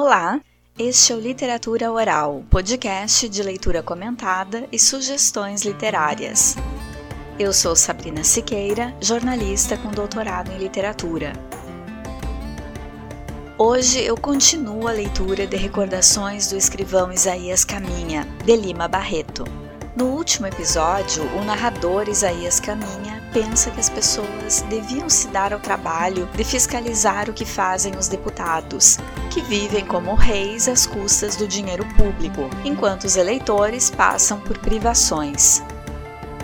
Olá, este é o Literatura Oral, podcast de leitura comentada e sugestões literárias. Eu sou Sabrina Siqueira, jornalista com doutorado em literatura. Hoje eu continuo a leitura de Recordações do escrivão Isaías Caminha, de Lima Barreto. No último episódio, o narrador Isaías Caminha pensa que as pessoas deviam se dar ao trabalho de fiscalizar o que fazem os deputados, que vivem como reis às custas do dinheiro público, enquanto os eleitores passam por privações.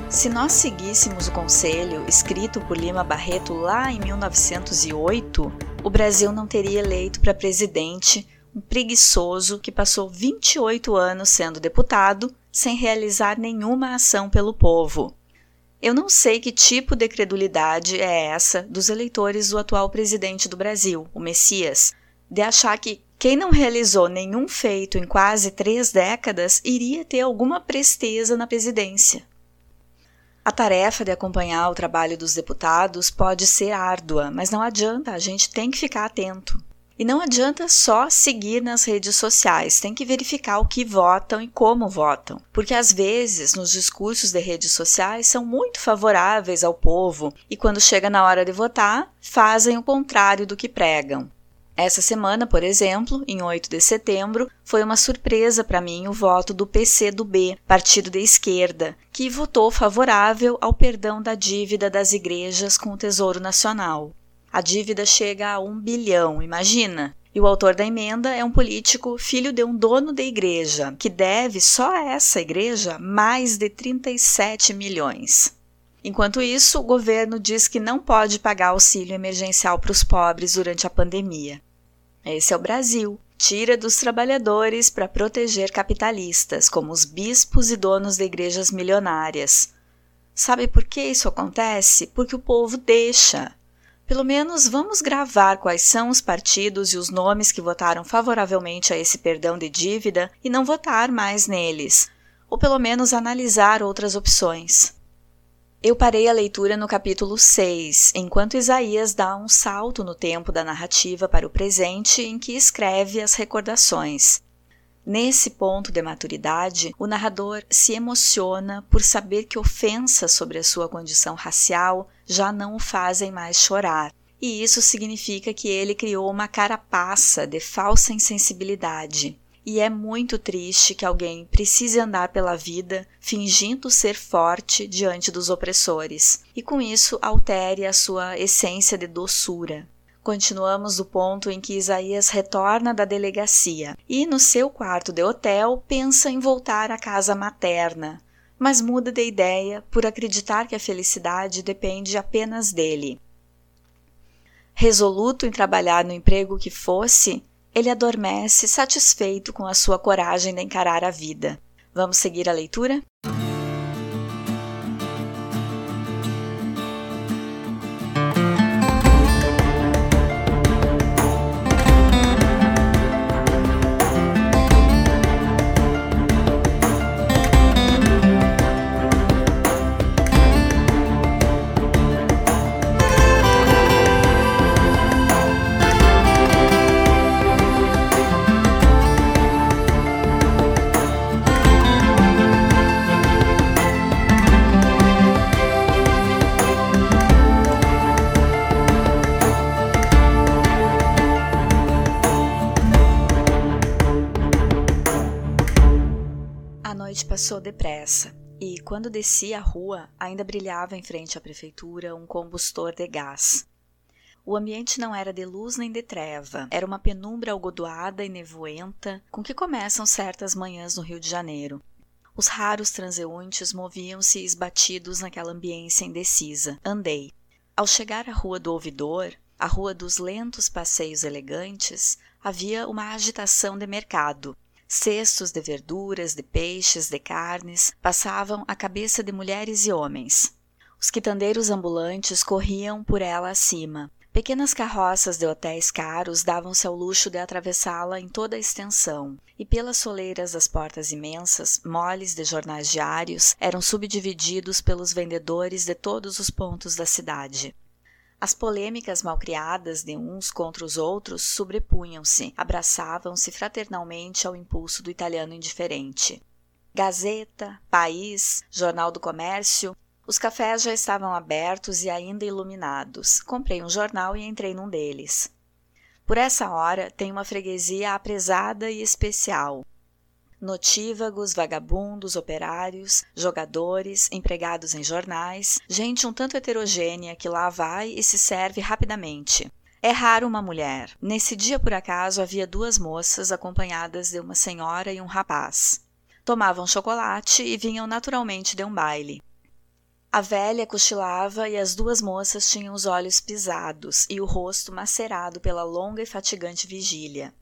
Se nós seguíssemos o conselho escrito por Lima Barreto lá em 1908, o Brasil não teria eleito para presidente um preguiçoso que passou 28 anos sendo deputado sem realizar nenhuma ação pelo povo. Eu não sei que tipo de credulidade é essa dos eleitores do atual presidente do Brasil, o Messias, de achar que quem não realizou nenhum feito em quase três décadas iria ter alguma presteza na presidência. A tarefa de acompanhar o trabalho dos deputados pode ser árdua, mas não adianta, a gente tem que ficar atento. E não adianta só seguir nas redes sociais, tem que verificar o que votam e como votam, porque às vezes nos discursos de redes sociais são muito favoráveis ao povo e quando chega na hora de votar, fazem o contrário do que pregam. Essa semana, por exemplo, em 8 de setembro, foi uma surpresa para mim o voto do PCdoB, partido de esquerda, que votou favorável ao perdão da dívida das igrejas com o Tesouro Nacional. A dívida chega a um bilhão, imagina? E o autor da emenda é um político filho de um dono da igreja, que deve só a essa igreja mais de 37 milhões. Enquanto isso, o governo diz que não pode pagar auxílio emergencial para os pobres durante a pandemia. Esse é o Brasil. Tira dos trabalhadores para proteger capitalistas, como os bispos e donos de igrejas milionárias. Sabe por que isso acontece? Porque o povo deixa. Pelo menos vamos gravar quais são os partidos e os nomes que votaram favoravelmente a esse perdão de dívida e não votar mais neles, ou pelo menos analisar outras opções. Eu parei a leitura no capítulo 6, enquanto Isaías dá um salto no tempo da narrativa para o presente em que escreve as recordações. Nesse ponto de maturidade, o narrador se emociona por saber que ofensas sobre a sua condição racial já não o fazem mais chorar. E isso significa que ele criou uma carapaça de falsa insensibilidade. E é muito triste que alguém precise andar pela vida fingindo ser forte diante dos opressores, e com isso altere a sua essência de doçura. Continuamos do ponto em que Isaías retorna da delegacia e, no seu quarto de hotel, pensa em voltar à casa materna, mas muda de ideia por acreditar que a felicidade depende apenas dele. Resoluto em trabalhar no emprego que fosse, ele adormece satisfeito com a sua coragem de encarar a vida. Vamos seguir a leitura? Depressa e, quando desci a rua, ainda brilhava em frente à prefeitura um combustor de gás. O ambiente não era de luz nem de treva, era uma penumbra algodoada e nevoenta com que começam certas manhãs no Rio de Janeiro. Os raros transeuntes moviam-se esbatidos naquela ambiência indecisa. Andei. Ao chegar à Rua do Ouvidor, a Rua dos Lentos Passeios Elegantes, havia uma agitação de mercado. Cestos de verduras, de peixes, de carnes passavam à cabeça de mulheres e homens. Os quitandeiros ambulantes corriam por ela acima. Pequenas carroças de hotéis caros davam-se ao luxo de atravessá-la em toda a extensão, e pelas soleiras das portas imensas, moles de jornais diários eram subdivididos pelos vendedores de todos os pontos da cidade. As polêmicas malcriadas de uns contra os outros sobrepunham-se, abraçavam-se fraternalmente ao impulso do italiano indiferente. Gazeta, País, Jornal do Comércio, os cafés já estavam abertos e ainda iluminados. Comprei um jornal e entrei num deles. Por essa hora tem uma freguesia apresada e especial. Notívagos, vagabundos, operários, jogadores, empregados em jornais, gente um tanto heterogênea que lá vai e se serve rapidamente. É raro uma mulher. Nesse dia, por acaso, havia duas moças acompanhadas de uma senhora e um rapaz. Tomavam chocolate e vinham naturalmente de um baile. A velha cochilava e as duas moças tinham os olhos pisados e o rosto macerado pela longa e fatigante vigília.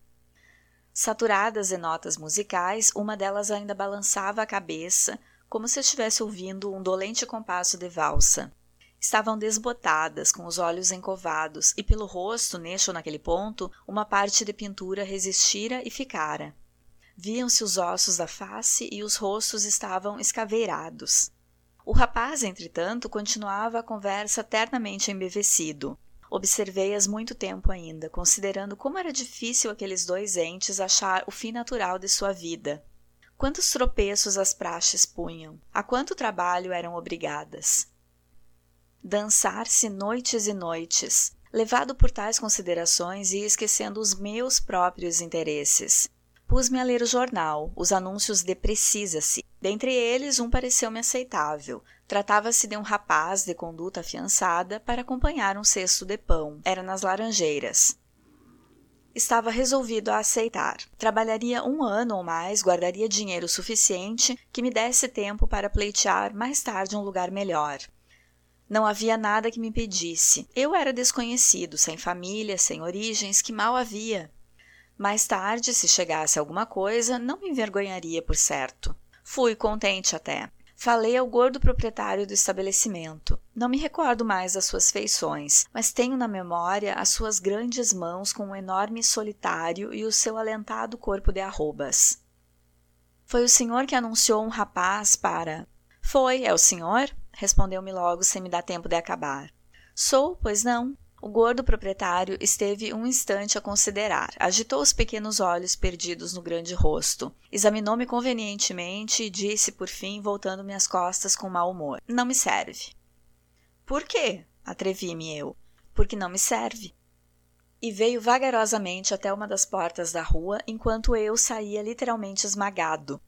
Saturadas em notas musicais, uma delas ainda balançava a cabeça, como se estivesse ouvindo um dolente compasso de valsa. Estavam desbotadas, com os olhos encovados, e pelo rosto, neste ou naquele ponto, uma parte de pintura resistira e ficara. Viam-se os ossos da face e os rostos estavam escaveirados. O rapaz, entretanto, continuava a conversa ternamente embevecido. Observei-as muito tempo ainda, considerando como era difícil aqueles dois entes achar o fim natural de sua vida. Quantos tropeços as praxes punham, a quanto trabalho eram obrigadas. Dançar-se noites e noites, levado por tais considerações e esquecendo os meus próprios interesses. Pus-me a ler o jornal, os anúncios de Precisa-se, Dentre eles, um pareceu-me aceitável. Tratava-se de um rapaz de conduta afiançada para acompanhar um cesto de pão. Era nas Laranjeiras. Estava resolvido a aceitar. Trabalharia um ano ou mais, guardaria dinheiro suficiente que me desse tempo para pleitear mais tarde um lugar melhor. Não havia nada que me impedisse. Eu era desconhecido, sem família, sem origens, que mal havia. Mais tarde, se chegasse alguma coisa, não me envergonharia por certo. Fui contente até. Falei ao gordo proprietário do estabelecimento. Não me recordo mais das suas feições, mas tenho na memória as suas grandes mãos com um enorme solitário e o seu alentado corpo de arrobas. Foi o senhor que anunciou um rapaz para. Foi, é o senhor? Respondeu-me logo sem me dar tempo de acabar. Sou, pois não. O gordo proprietário esteve um instante a considerar, agitou os pequenos olhos perdidos no grande rosto, examinou-me convenientemente e disse, por fim, voltando-me as costas com mau humor: Não me serve. Por quê? Atrevi-me eu. Porque não me serve. E veio vagarosamente até uma das portas da rua, enquanto eu saía literalmente esmagado.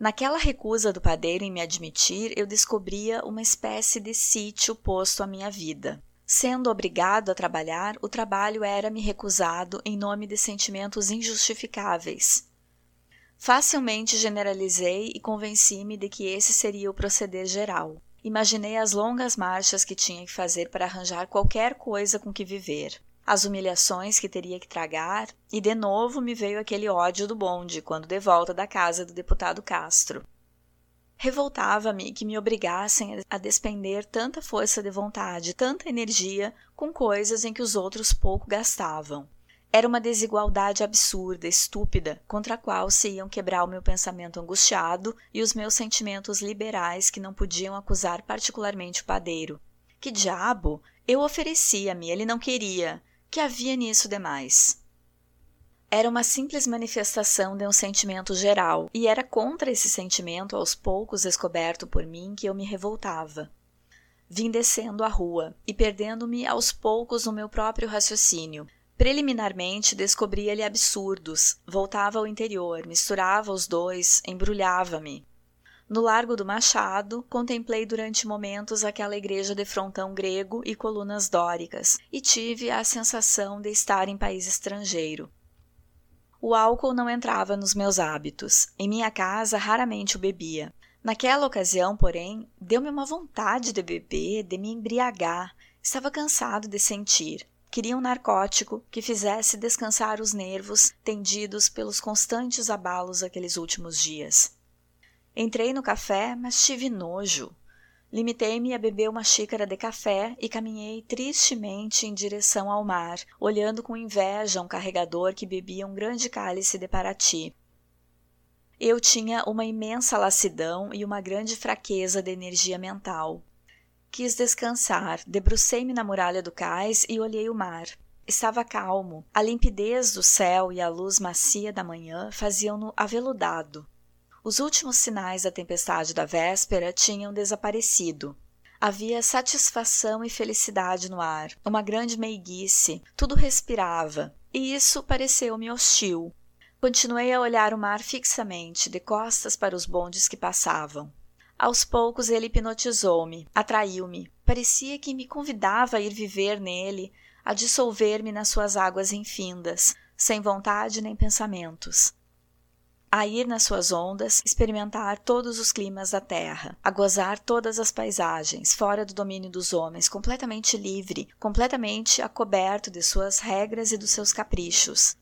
Naquela recusa do padeiro em me admitir, eu descobria uma espécie de sítio posto à minha vida. Sendo obrigado a trabalhar, o trabalho era-me recusado em nome de sentimentos injustificáveis. Facilmente generalizei e convenci-me de que esse seria o proceder geral. Imaginei as longas marchas que tinha que fazer para arranjar qualquer coisa com que viver, as humilhações que teria que tragar, e de novo me veio aquele ódio do bonde quando de volta da casa do deputado Castro. Revoltava-me que me obrigassem a despender tanta força de vontade, tanta energia com coisas em que os outros pouco gastavam. Era uma desigualdade absurda, estúpida, contra a qual se iam quebrar o meu pensamento angustiado e os meus sentimentos liberais que não podiam acusar particularmente o padeiro. Que diabo! Eu oferecia-me, ele não queria. Que havia nisso demais? Era uma simples manifestação de um sentimento geral, e era contra esse sentimento, aos poucos descoberto por mim, que eu me revoltava. Vim descendo a rua e perdendo-me aos poucos no meu próprio raciocínio. Preliminarmente descobria-lhe absurdos, voltava ao interior, misturava os dois, embrulhava-me. No Largo do Machado, contemplei durante momentos aquela igreja de frontão grego e colunas dóricas, e tive a sensação de estar em país estrangeiro. O álcool não entrava nos meus hábitos. Em minha casa raramente o bebia. Naquela ocasião, porém, deu-me uma vontade de beber, de me embriagar. Estava cansado de sentir. Queria um narcótico que fizesse descansar os nervos tendidos pelos constantes abalos aqueles últimos dias. Entrei no café, mas tive nojo. Limitei-me a beber uma xícara de café e caminhei tristemente em direção ao mar, olhando com inveja um carregador que bebia um grande cálice de Paraty. Eu tinha uma imensa lassidão e uma grande fraqueza de energia mental. Quis descansar, debrucei-me na muralha do cais e olhei o mar. Estava calmo. A limpidez do céu e a luz macia da manhã faziam-no aveludado. Os últimos sinais da tempestade da véspera tinham desaparecido. Havia satisfação e felicidade no ar, uma grande meiguice, tudo respirava, e isso pareceu-me hostil. Continuei a olhar o mar fixamente, de costas para os bondes que passavam. Aos poucos ele hipnotizou-me, atraiu-me. Parecia que me convidava a ir viver nele, a dissolver-me nas suas águas infindas, sem vontade nem pensamentos a ir nas suas ondas, experimentar todos os climas da terra, a gozar todas as paisagens, fora do domínio dos homens, completamente livre, completamente acoberto de suas regras e dos seus caprichos.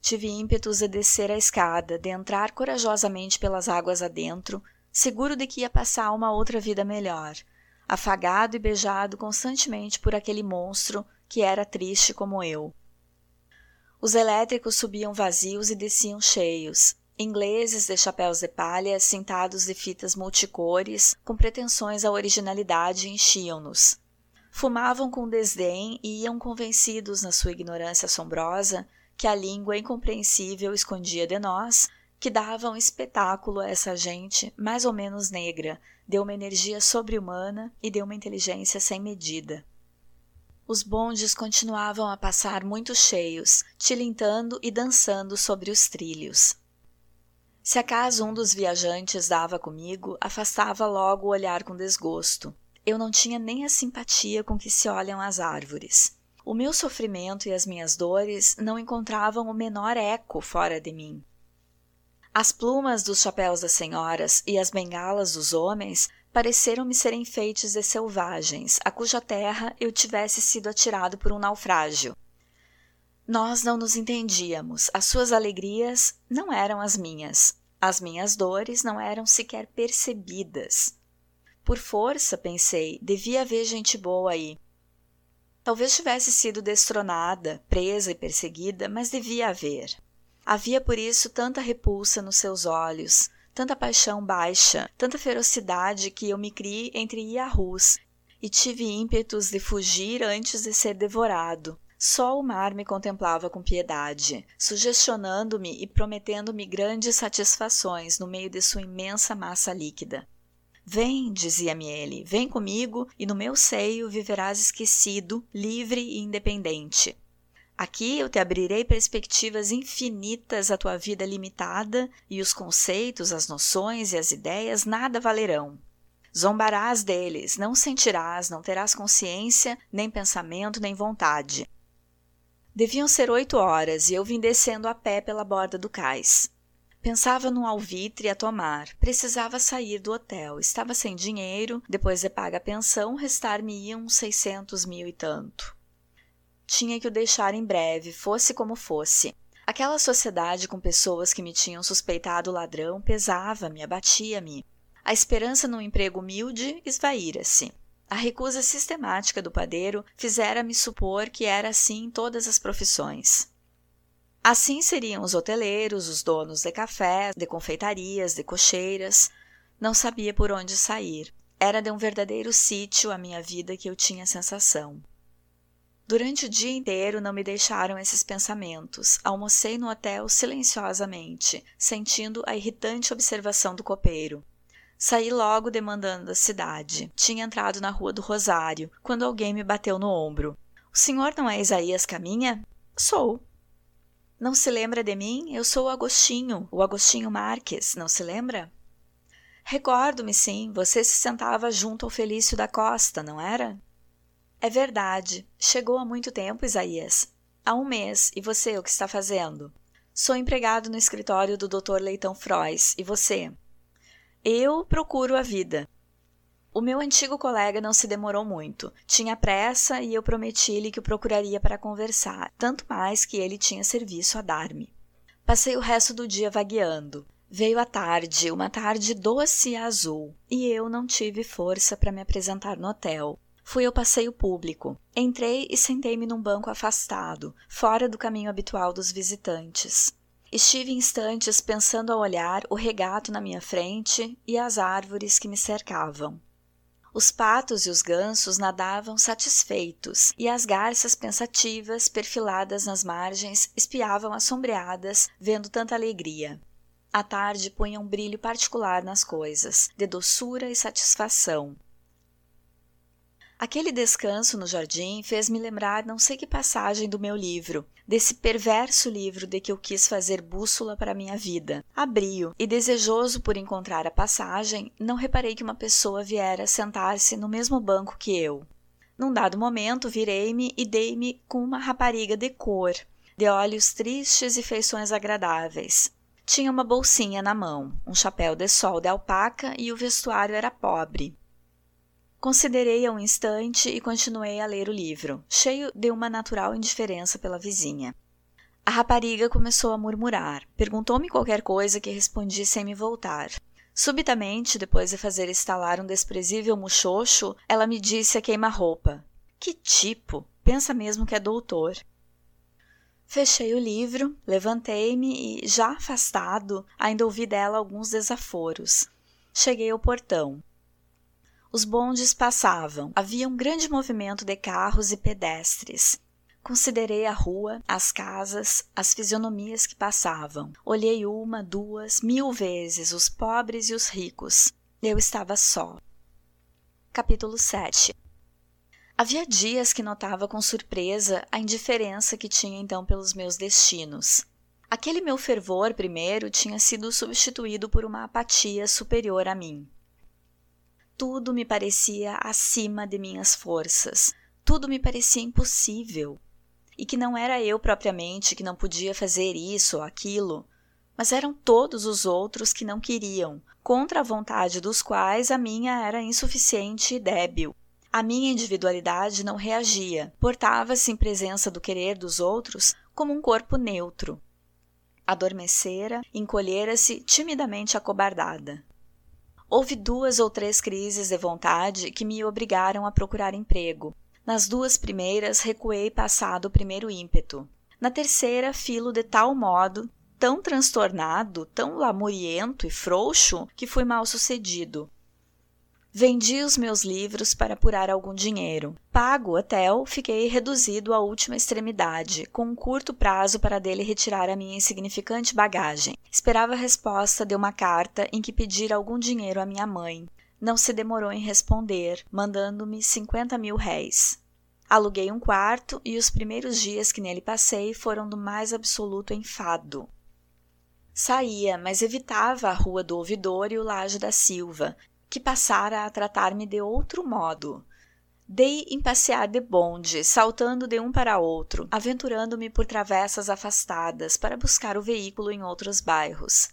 Tive ímpetos de descer a escada, de entrar corajosamente pelas águas adentro, seguro de que ia passar uma outra vida melhor, afagado e beijado constantemente por aquele monstro que era triste como eu. Os elétricos subiam vazios e desciam cheios, ingleses de chapéus de palha, cintados de fitas multicores, com pretensões à originalidade, enchiam-nos. Fumavam com desdém e iam convencidos na sua ignorância assombrosa que a língua incompreensível escondia de nós, que dava um espetáculo a essa gente mais ou menos negra, deu uma energia sobre-humana e deu uma inteligência sem medida. Os bondes continuavam a passar muito cheios, tilintando e dançando sobre os trilhos. Se acaso um dos viajantes dava comigo, afastava logo o olhar com desgosto. Eu não tinha nem a simpatia com que se olham as árvores. O meu sofrimento e as minhas dores não encontravam o menor eco fora de mim. As plumas dos chapéus das senhoras e as bengalas dos homens pareceram-me ser enfeites de selvagens, a cuja terra eu tivesse sido atirado por um naufrágio. Nós não nos entendíamos, as suas alegrias não eram as minhas, as minhas dores não eram sequer percebidas. Por força, pensei, devia haver gente boa aí. Talvez tivesse sido destronada, presa e perseguida, mas devia haver. Havia por isso tanta repulsa nos seus olhos, tanta paixão baixa, tanta ferocidade que eu me criei entre Yahus e tive ímpetos de fugir antes de ser devorado. Só o mar me contemplava com piedade, sugestionando-me e prometendo-me grandes satisfações no meio de sua imensa massa líquida. Vem, dizia-me ele, vem comigo e no meu seio viverás esquecido, livre e independente. Aqui eu te abrirei perspectivas infinitas à tua vida limitada e os conceitos, as noções e as ideias nada valerão. Zombarás deles, não sentirás, não terás consciência, nem pensamento, nem vontade. Deviam ser oito horas e eu vim descendo a pé pela borda do cais. Pensava num alvitre a tomar. Precisava sair do hotel. Estava sem dinheiro. Depois de paga a pensão, restar-me-iam seiscentos mil e tanto. Tinha que o deixar em breve, fosse como fosse. Aquela sociedade com pessoas que me tinham suspeitado ladrão pesava-me, abatia-me. A esperança num emprego humilde esvaíra-se. A recusa sistemática do padeiro fizera-me supor que era assim em todas as profissões. Assim seriam os hoteleiros, os donos de cafés, de confeitarias, de cocheiras. Não sabia por onde sair. Era de um verdadeiro sítio a minha vida que eu tinha sensação. Durante o dia inteiro não me deixaram esses pensamentos. Almocei no hotel silenciosamente, sentindo a irritante observação do copeiro. Saí logo demandando a cidade. Tinha entrado na Rua do Rosário, quando alguém me bateu no ombro. O senhor não é Isaías Caminha? Sou. Não se lembra de mim? Eu sou o Agostinho, o Agostinho Marques, não se lembra? Recordo-me sim, você se sentava junto ao Felício da Costa, não era? É verdade. Chegou há muito tempo, Isaías. Há um mês. E você, o que está fazendo? Sou empregado no escritório do Dr. Leitão Frois. E você? Eu procuro a vida. O meu antigo colega não se demorou muito. Tinha pressa e eu prometi-lhe que o procuraria para conversar, tanto mais que ele tinha serviço a dar-me. Passei o resto do dia vagueando. Veio a tarde, uma tarde doce e azul, e eu não tive força para me apresentar no hotel. Fui ao passeio público. Entrei e sentei-me num banco afastado, fora do caminho habitual dos visitantes. Estive instantes pensando a olhar o regato na minha frente e as árvores que me cercavam. Os patos e os gansos nadavam satisfeitos, e as garças pensativas, perfiladas nas margens, espiavam assombreadas, vendo tanta alegria. A tarde punha um brilho particular nas coisas, de doçura e satisfação. Aquele descanso no jardim fez-me lembrar não sei que passagem do meu livro, desse perverso livro de que eu quis fazer bússola para minha vida. Abri-o e, desejoso por encontrar a passagem, não reparei que uma pessoa viera sentar-se no mesmo banco que eu. Num dado momento, virei-me e dei-me com uma rapariga de cor, de olhos tristes e feições agradáveis. Tinha uma bolsinha na mão, um chapéu de sol de alpaca e o vestuário era pobre. Considerei-a um instante e continuei a ler o livro, cheio de uma natural indiferença pela vizinha. A rapariga começou a murmurar. Perguntou-me qualquer coisa que respondi sem me voltar. Subitamente, depois de fazer estalar um desprezível muxoxo, ela me disse a queima-roupa: Que tipo! Pensa mesmo que é doutor. Fechei o livro, levantei-me e, já afastado, ainda ouvi dela alguns desaforos. Cheguei ao portão. Os bondes passavam. Havia um grande movimento de carros e pedestres. Considerei a rua, as casas, as fisionomias que passavam. Olhei uma, duas, mil vezes os pobres e os ricos. Eu estava só. Capítulo 7 Havia dias que notava com surpresa a indiferença que tinha então pelos meus destinos. Aquele meu fervor primeiro tinha sido substituído por uma apatia superior a mim. Tudo me parecia acima de minhas forças, tudo me parecia impossível. E que não era eu propriamente que não podia fazer isso ou aquilo, mas eram todos os outros que não queriam, contra a vontade dos quais a minha era insuficiente e débil. A minha individualidade não reagia, portava-se em presença do querer dos outros como um corpo neutro. Adormecera, encolhera-se timidamente acobardada. Houve duas ou três crises de vontade que me obrigaram a procurar emprego. Nas duas primeiras, recuei passado o primeiro ímpeto. Na terceira, filo de tal modo, tão transtornado, tão lamuriento e frouxo, que fui mal sucedido. Vendi os meus livros para apurar algum dinheiro. Pago o hotel, fiquei reduzido à última extremidade, com um curto prazo para dele retirar a minha insignificante bagagem. Esperava a resposta de uma carta em que pedir algum dinheiro à minha mãe. Não se demorou em responder, mandando-me cinquenta mil réis. Aluguei um quarto e os primeiros dias que nele passei foram do mais absoluto enfado. Saía, mas evitava a Rua do Ouvidor e o Laje da Silva, que passara a tratar-me de outro modo. Dei em passear de bonde, saltando de um para outro, aventurando-me por travessas afastadas para buscar o veículo em outros bairros.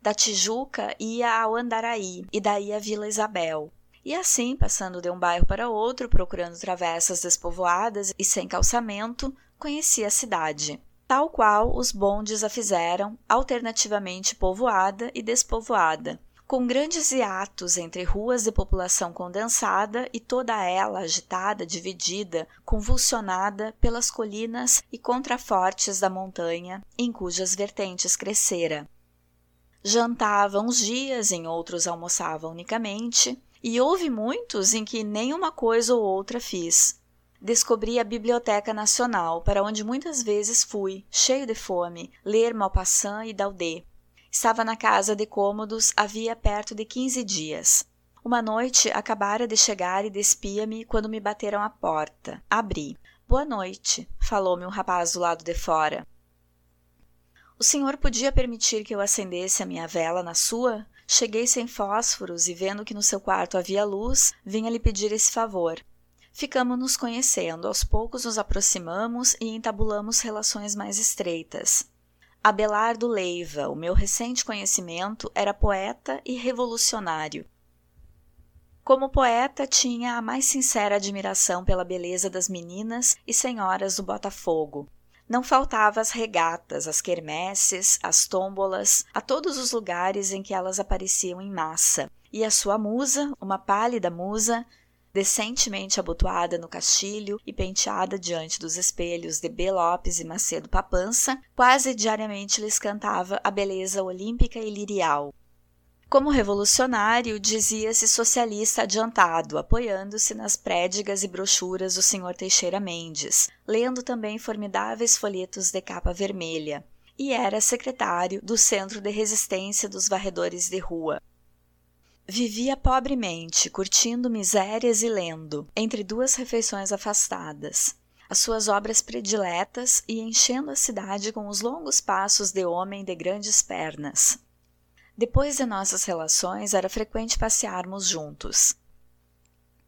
Da Tijuca ia ao Andaraí e daí à Vila Isabel. E assim, passando de um bairro para outro, procurando travessas despovoadas e sem calçamento, conheci a cidade, tal qual os bondes a fizeram, alternativamente povoada e despovoada, com grandes hiatos entre ruas de população condensada e toda ela agitada, dividida, convulsionada pelas colinas e contrafortes da montanha em cujas vertentes crescera. Jantava uns dias, em outros almoçava unicamente, e houve muitos em que nem uma coisa ou outra fiz. Descobri a Biblioteca Nacional, para onde muitas vezes fui, cheio de fome, ler Maupassant e Daudet Estava na casa de cômodos havia perto de quinze dias. Uma noite acabara de chegar e despia-me quando me bateram à porta. Abri. Boa noite, falou-me um rapaz do lado de fora. O senhor podia permitir que eu acendesse a minha vela na sua? Cheguei sem fósforos e, vendo que no seu quarto havia luz, vinha lhe pedir esse favor. Ficamos nos conhecendo, aos poucos nos aproximamos e entabulamos relações mais estreitas. Abelardo Leiva, o meu recente conhecimento, era poeta e revolucionário. Como poeta, tinha a mais sincera admiração pela beleza das meninas e senhoras do Botafogo. Não faltava as regatas, as quermesses, as tômbolas, a todos os lugares em que elas apareciam em massa. E a sua musa, uma pálida musa, decentemente abotoada no castilho e penteada diante dos espelhos de B. Lopes e Macedo Papança, quase diariamente lhes cantava a beleza olímpica e lirial. Como revolucionário, dizia-se socialista adiantado, apoiando-se nas prédigas e brochuras do Sr. Teixeira Mendes, lendo também formidáveis folhetos de capa vermelha, e era secretário do Centro de Resistência dos Varredores de Rua. Vivia pobremente, curtindo misérias e lendo, entre duas refeições afastadas, as suas obras prediletas e enchendo a cidade com os longos passos de homem de grandes pernas. Depois de nossas relações, era frequente passearmos juntos.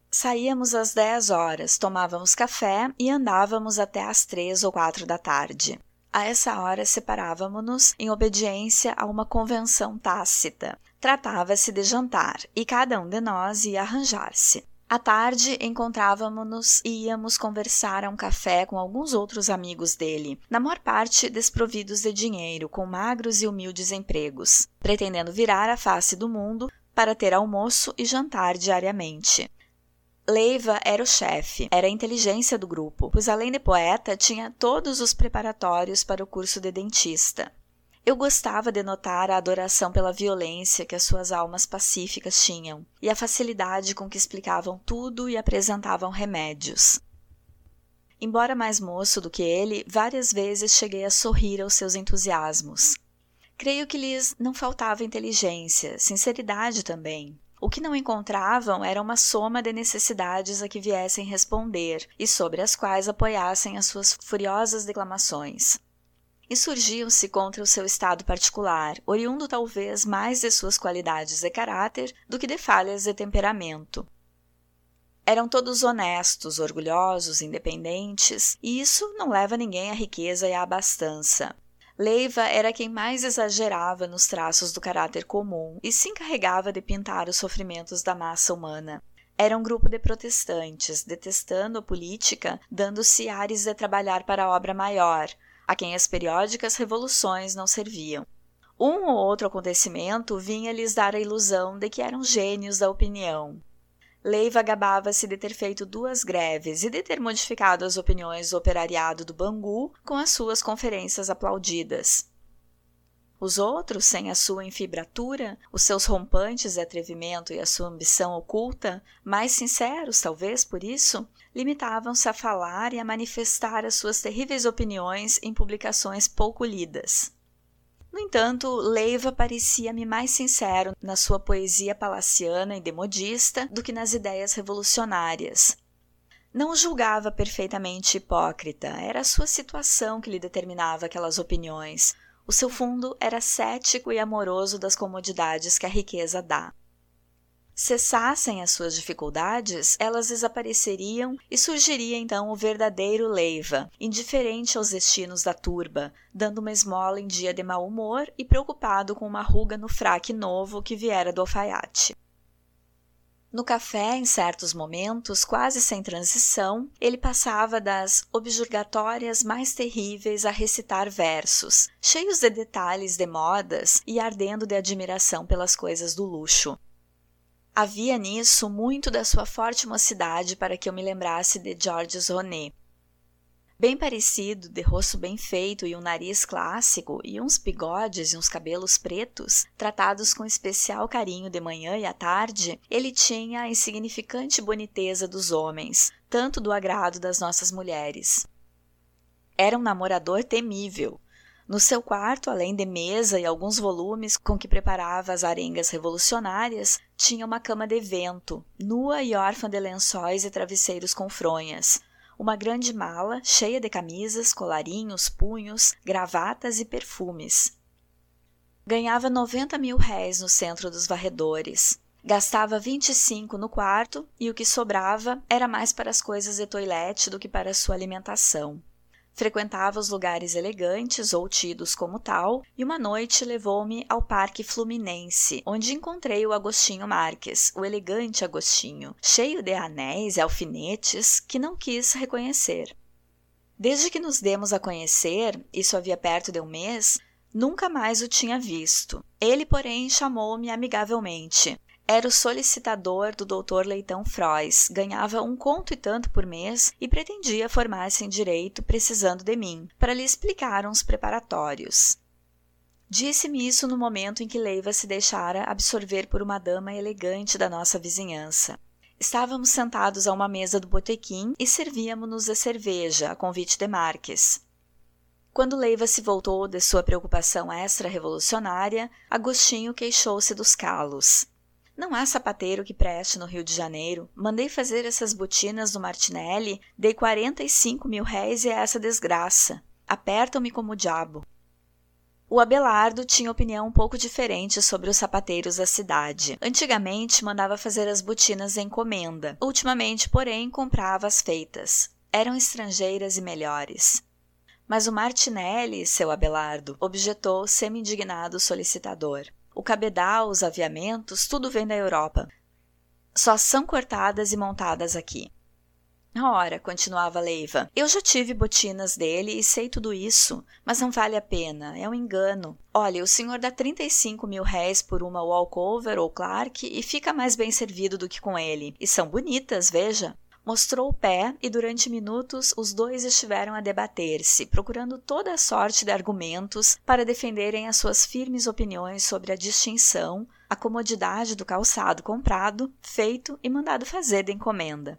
Saíamos às 10 horas, tomávamos café e andávamos até às três ou quatro da tarde. A essa hora separávamos-nos em obediência a uma convenção tácita. Tratava-se de jantar e cada um de nós ia arranjar-se. À tarde, encontrávamos-nos e íamos conversar a um café com alguns outros amigos dele, na maior parte desprovidos de dinheiro, com magros e humildes empregos, pretendendo virar a face do mundo para ter almoço e jantar diariamente. Leiva era o chefe, era a inteligência do grupo, pois além de poeta, tinha todos os preparatórios para o curso de dentista. Eu gostava de notar a adoração pela violência que as suas almas pacíficas tinham e a facilidade com que explicavam tudo e apresentavam remédios. Embora mais moço do que ele, várias vezes cheguei a sorrir aos seus entusiasmos. Creio que lhes não faltava inteligência, sinceridade também. O que não encontravam era uma soma de necessidades a que viessem responder e sobre as quais apoiassem as suas furiosas declamações insurgiam-se contra o seu estado particular, oriundo talvez mais de suas qualidades de caráter do que de falhas de temperamento. Eram todos honestos, orgulhosos, independentes, e isso não leva ninguém à riqueza e à abastança. Leiva era quem mais exagerava nos traços do caráter comum e se encarregava de pintar os sofrimentos da massa humana. Era um grupo de protestantes, detestando a política, dando-se ares de trabalhar para a obra maior, a quem as periódicas revoluções não serviam. Um ou outro acontecimento vinha lhes dar a ilusão de que eram gênios da opinião. Leiva gabava-se de ter feito duas greves e de ter modificado as opiniões do operariado do Bangu com as suas conferências aplaudidas. Os outros, sem a sua enfibratura, os seus rompantes de atrevimento e a sua ambição oculta, mais sinceros talvez por isso, limitavam-se a falar e a manifestar as suas terríveis opiniões em publicações pouco lidas. No entanto, Leiva parecia-me mais sincero na sua poesia palaciana e demodista do que nas ideias revolucionárias. Não o julgava perfeitamente hipócrita, era a sua situação que lhe determinava aquelas opiniões. O seu fundo era cético e amoroso das comodidades que a riqueza dá cessassem as suas dificuldades, elas desapareceriam e surgiria então o verdadeiro Leiva, indiferente aos destinos da turba, dando uma esmola em dia de mau humor e preocupado com uma ruga no fraque novo que viera do alfaiate. No café, em certos momentos, quase sem transição, ele passava das objurgatórias mais terríveis a recitar versos, cheios de detalhes de modas e ardendo de admiração pelas coisas do luxo. Havia nisso muito da sua forte mocidade para que eu me lembrasse de Georges Ronet. Bem parecido, de rosto bem feito e um nariz clássico, e uns bigodes e uns cabelos pretos, tratados com especial carinho de manhã e à tarde, ele tinha a insignificante boniteza dos homens, tanto do agrado das nossas mulheres. Era um namorador temível, no seu quarto, além de mesa e alguns volumes com que preparava as arengas revolucionárias, tinha uma cama de vento, nua e órfã de lençóis e travesseiros com fronhas. Uma grande mala cheia de camisas, colarinhos, punhos, gravatas e perfumes. Ganhava 90 mil réis no centro dos varredores. Gastava 25 no quarto e o que sobrava era mais para as coisas de toilette do que para sua alimentação. Frequentava os lugares elegantes ou tidos como tal, e uma noite levou-me ao Parque Fluminense, onde encontrei o Agostinho Marques, o elegante Agostinho, cheio de anéis e alfinetes que não quis reconhecer. Desde que nos demos a conhecer, isso havia perto de um mês, nunca mais o tinha visto. Ele, porém, chamou-me amigavelmente. Era o solicitador do Dr. Leitão Frois, ganhava um conto e tanto por mês e pretendia formar-se em direito precisando de mim, para lhe explicar uns preparatórios. Disse-me isso no momento em que Leiva se deixara absorver por uma dama elegante da nossa vizinhança. Estávamos sentados a uma mesa do botequim e servíamos-nos a cerveja, a convite de Marques. Quando Leiva se voltou de sua preocupação extra-revolucionária, Agostinho queixou-se dos calos. Não há sapateiro que preste no Rio de Janeiro. Mandei fazer essas botinas do Martinelli, dei 45 mil réis e é essa desgraça. Apertam-me como o diabo. O Abelardo tinha opinião um pouco diferente sobre os sapateiros da cidade. Antigamente mandava fazer as botinas em encomenda. Ultimamente, porém, comprava as feitas. Eram estrangeiras e melhores. Mas o Martinelli, seu Abelardo, objetou semi-indignado solicitador. O cabedal, os aviamentos, tudo vem da Europa. Só são cortadas e montadas aqui. Ora, continuava Leiva, eu já tive botinas dele e sei tudo isso, mas não vale a pena, é um engano. Olha, o senhor dá 35 mil réis por uma Walkover ou Clark e fica mais bem servido do que com ele. E são bonitas, veja. Mostrou o pé e durante minutos os dois estiveram a debater-se, procurando toda a sorte de argumentos para defenderem as suas firmes opiniões sobre a distinção, a comodidade do calçado comprado, feito e mandado fazer de encomenda.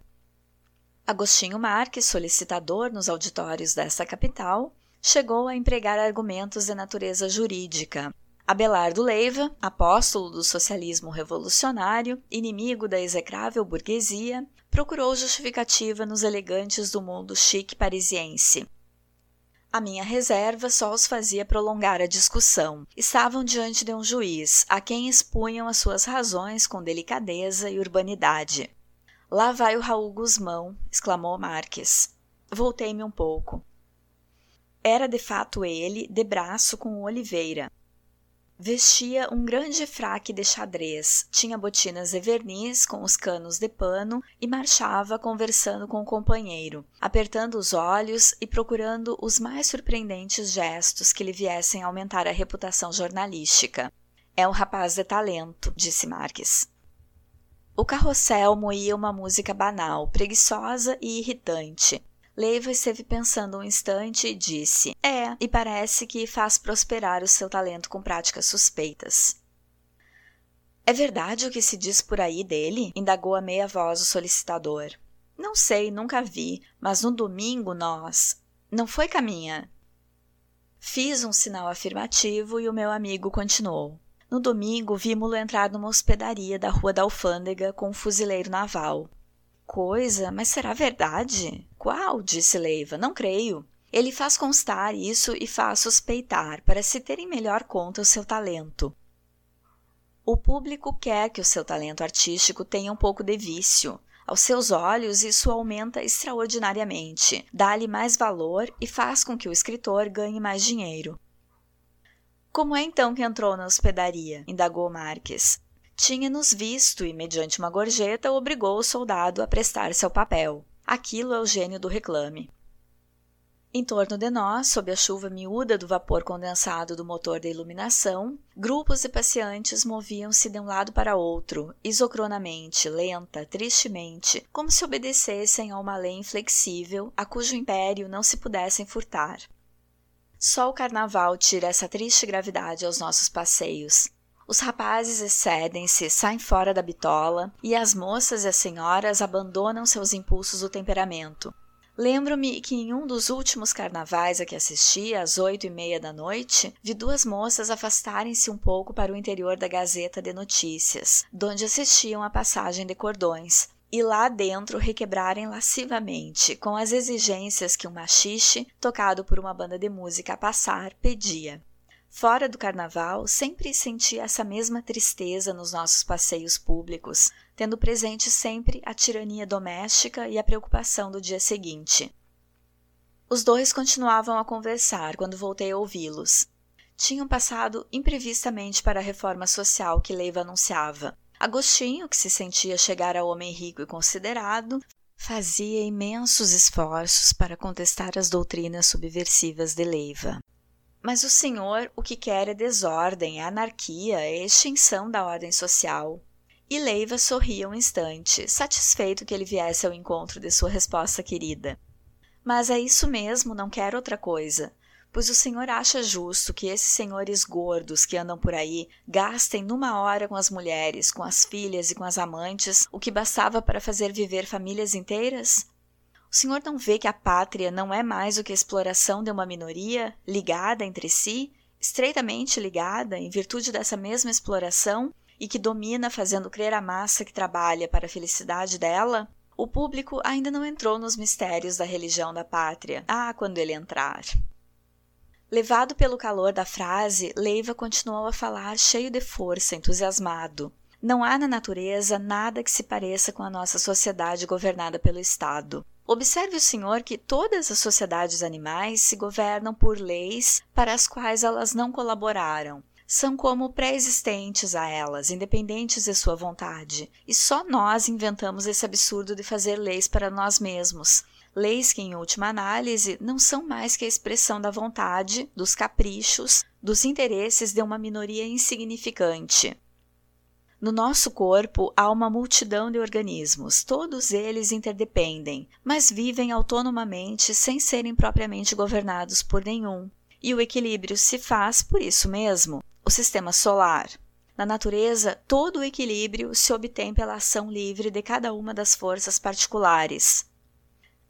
Agostinho Marques, solicitador nos auditórios dessa capital, chegou a empregar argumentos de natureza jurídica. Abelardo Leiva, apóstolo do socialismo revolucionário, inimigo da execrável burguesia, procurou justificativa nos elegantes do mundo chique parisiense. A minha reserva só os fazia prolongar a discussão. Estavam diante de um juiz, a quem expunham as suas razões com delicadeza e urbanidade. Lá vai o Raul Guzmão, exclamou Marques. Voltei-me um pouco. Era de fato ele, de braço com Oliveira. Vestia um grande fraque de xadrez, tinha botinas de verniz com os canos de pano e marchava conversando com o companheiro, apertando os olhos e procurando os mais surpreendentes gestos que lhe viessem aumentar a reputação jornalística. É um rapaz de talento, disse Marques. O carrossel moía uma música banal, preguiçosa e irritante. Leiva esteve pensando um instante e disse: É, e parece que faz prosperar o seu talento com práticas suspeitas. É verdade o que se diz por aí dele? indagou a meia voz o solicitador. Não sei, nunca vi, mas no domingo nós. Não foi caminha? Fiz um sinal afirmativo e o meu amigo continuou. No domingo, vimos-lo entrar numa hospedaria da Rua da Alfândega com um fuzileiro naval. Coisa, mas será verdade? Qual? disse Leiva. Não creio. Ele faz constar isso e faz suspeitar, para se ter em melhor conta o seu talento. O público quer que o seu talento artístico tenha um pouco de vício. Aos seus olhos, isso aumenta extraordinariamente, dá-lhe mais valor e faz com que o escritor ganhe mais dinheiro. Como é então que entrou na hospedaria? indagou Marques. Tinha-nos visto e, mediante uma gorjeta, obrigou o soldado a prestar-se ao papel. Aquilo é o gênio do reclame. Em torno de nós, sob a chuva miúda do vapor condensado do motor de iluminação, grupos de passeantes moviam-se de um lado para outro, isocronamente, lenta, tristemente, como se obedecessem a uma lei inflexível a cujo império não se pudessem furtar. Só o carnaval tira essa triste gravidade aos nossos passeios. Os rapazes excedem-se, saem fora da bitola, e as moças e as senhoras abandonam seus impulsos do temperamento. Lembro-me que em um dos últimos carnavais a que assisti, às oito e meia da noite, vi duas moças afastarem-se um pouco para o interior da Gazeta de Notícias, donde assistiam à passagem de cordões, e lá dentro requebrarem lascivamente com as exigências que um machixe, tocado por uma banda de música a passar, pedia. Fora do carnaval, sempre senti essa mesma tristeza nos nossos passeios públicos, tendo presente sempre a tirania doméstica e a preocupação do dia seguinte. Os dois continuavam a conversar quando voltei a ouvi-los. Tinham passado imprevistamente para a reforma social que Leiva anunciava, Agostinho, que se sentia chegar ao homem rico e considerado, fazia imensos esforços para contestar as doutrinas subversivas de Leiva. Mas o senhor o que quer é desordem, é anarquia, é extinção da ordem social. E Leiva sorria um instante, satisfeito que ele viesse ao encontro de sua resposta querida. Mas é isso mesmo, não quero outra coisa. pois o Senhor acha justo que esses senhores gordos que andam por aí gastem numa hora com as mulheres, com as filhas e com as amantes o que bastava para fazer viver famílias inteiras? O Senhor não vê que a pátria não é mais do que a exploração de uma minoria ligada entre si, estreitamente ligada em virtude dessa mesma exploração e que domina fazendo crer a massa que trabalha para a felicidade dela? O público ainda não entrou nos mistérios da religião da pátria. Ah, quando ele entrar! Levado pelo calor da frase, Leiva continuou a falar cheio de força, entusiasmado. Não há na natureza nada que se pareça com a nossa sociedade governada pelo Estado. Observe o senhor que todas as sociedades animais se governam por leis para as quais elas não colaboraram. São como pré-existentes a elas, independentes de sua vontade. E só nós inventamos esse absurdo de fazer leis para nós mesmos leis que, em última análise, não são mais que a expressão da vontade, dos caprichos, dos interesses de uma minoria insignificante. No nosso corpo há uma multidão de organismos, todos eles interdependem, mas vivem autonomamente sem serem propriamente governados por nenhum. E o equilíbrio se faz por isso mesmo o sistema solar. Na natureza, todo o equilíbrio se obtém pela ação livre de cada uma das forças particulares.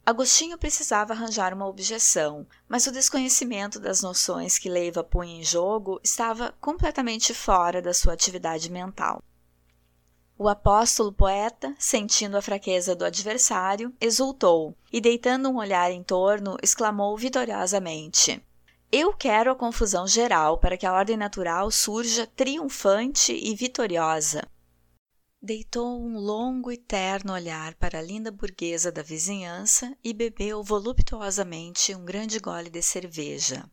Agostinho precisava arranjar uma objeção, mas o desconhecimento das noções que Leiva punha em jogo estava completamente fora da sua atividade mental. O apóstolo poeta, sentindo a fraqueza do adversário, exultou e, deitando um olhar em torno, exclamou vitoriosamente: Eu quero a confusão geral para que a ordem natural surja triunfante e vitoriosa. Deitou um longo e terno olhar para a linda burguesa da vizinhança e bebeu voluptuosamente um grande gole de cerveja.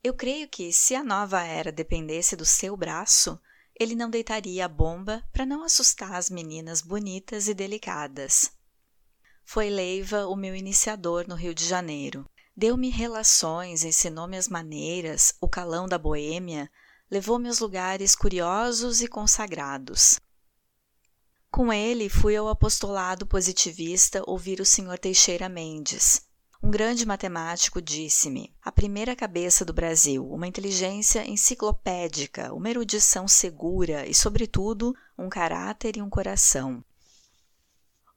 Eu creio que, se a nova era dependesse do seu braço, ele não deitaria a bomba para não assustar as meninas bonitas e delicadas. Foi Leiva o meu iniciador no Rio de Janeiro. Deu-me relações, ensinou-me as maneiras, o calão da boêmia, levou-me aos lugares curiosos e consagrados. Com ele fui ao apostolado positivista ouvir o Sr. Teixeira Mendes. Um grande matemático disse-me: a primeira cabeça do Brasil, uma inteligência enciclopédica, uma erudição segura e, sobretudo, um caráter e um coração.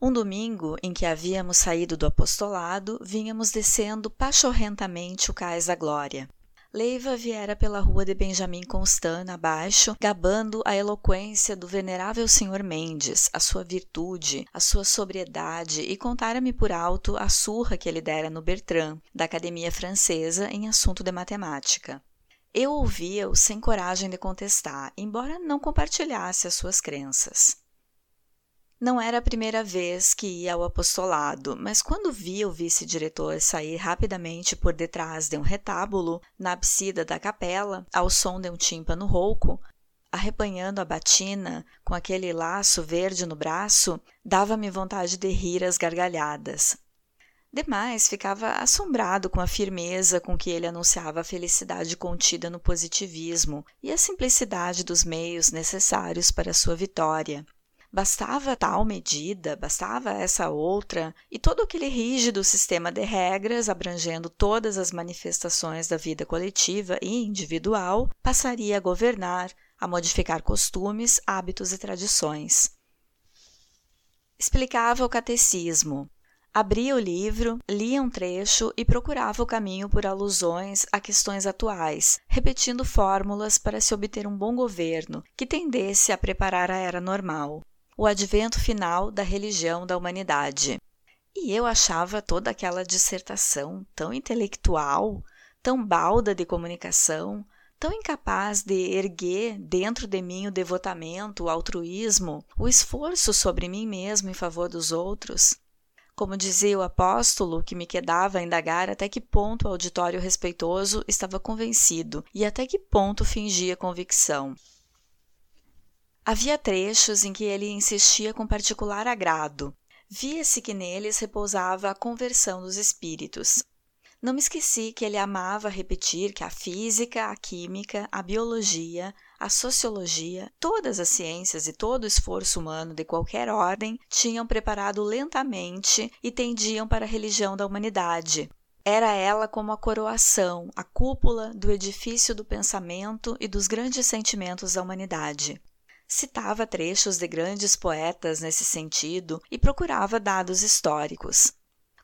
Um domingo em que havíamos saído do apostolado, vínhamos descendo pachorrentamente o cais da glória. Leiva viera pela rua de Benjamin Constant abaixo, gabando a eloquência do venerável senhor Mendes, a sua virtude, a sua sobriedade e contara-me por alto a surra que ele dera no Bertrand, da Academia Francesa, em assunto de matemática. Eu ouvia-o sem coragem de contestar, embora não compartilhasse as suas crenças. Não era a primeira vez que ia ao apostolado, mas quando via o vice-diretor sair rapidamente por detrás de um retábulo, na absida da capela, ao som de um tímpano rouco, arrepanhando a batina com aquele laço verde no braço, dava-me vontade de rir às gargalhadas. Demais, ficava assombrado com a firmeza com que ele anunciava a felicidade contida no positivismo e a simplicidade dos meios necessários para sua vitória. Bastava tal medida, bastava essa outra, e todo aquele rígido sistema de regras abrangendo todas as manifestações da vida coletiva e individual passaria a governar, a modificar costumes, hábitos e tradições. Explicava o catecismo, Abria o livro, lia um trecho e procurava o caminho por alusões a questões atuais, repetindo fórmulas para se obter um bom governo que tendesse a preparar a era normal o advento final da religião da humanidade. E eu achava toda aquela dissertação tão intelectual, tão balda de comunicação, tão incapaz de erguer dentro de mim o devotamento, o altruísmo, o esforço sobre mim mesmo em favor dos outros. Como dizia o apóstolo, que me quedava a indagar até que ponto o auditório respeitoso estava convencido e até que ponto fingia convicção. Havia trechos em que ele insistia com particular agrado. Via-se que neles repousava a conversão dos espíritos. Não me esqueci que ele amava repetir que a física, a química, a biologia, a sociologia, todas as ciências e todo o esforço humano de qualquer ordem tinham preparado lentamente e tendiam para a religião da humanidade. Era ela como a coroação, a cúpula do edifício do pensamento e dos grandes sentimentos da humanidade. Citava trechos de grandes poetas nesse sentido e procurava dados históricos.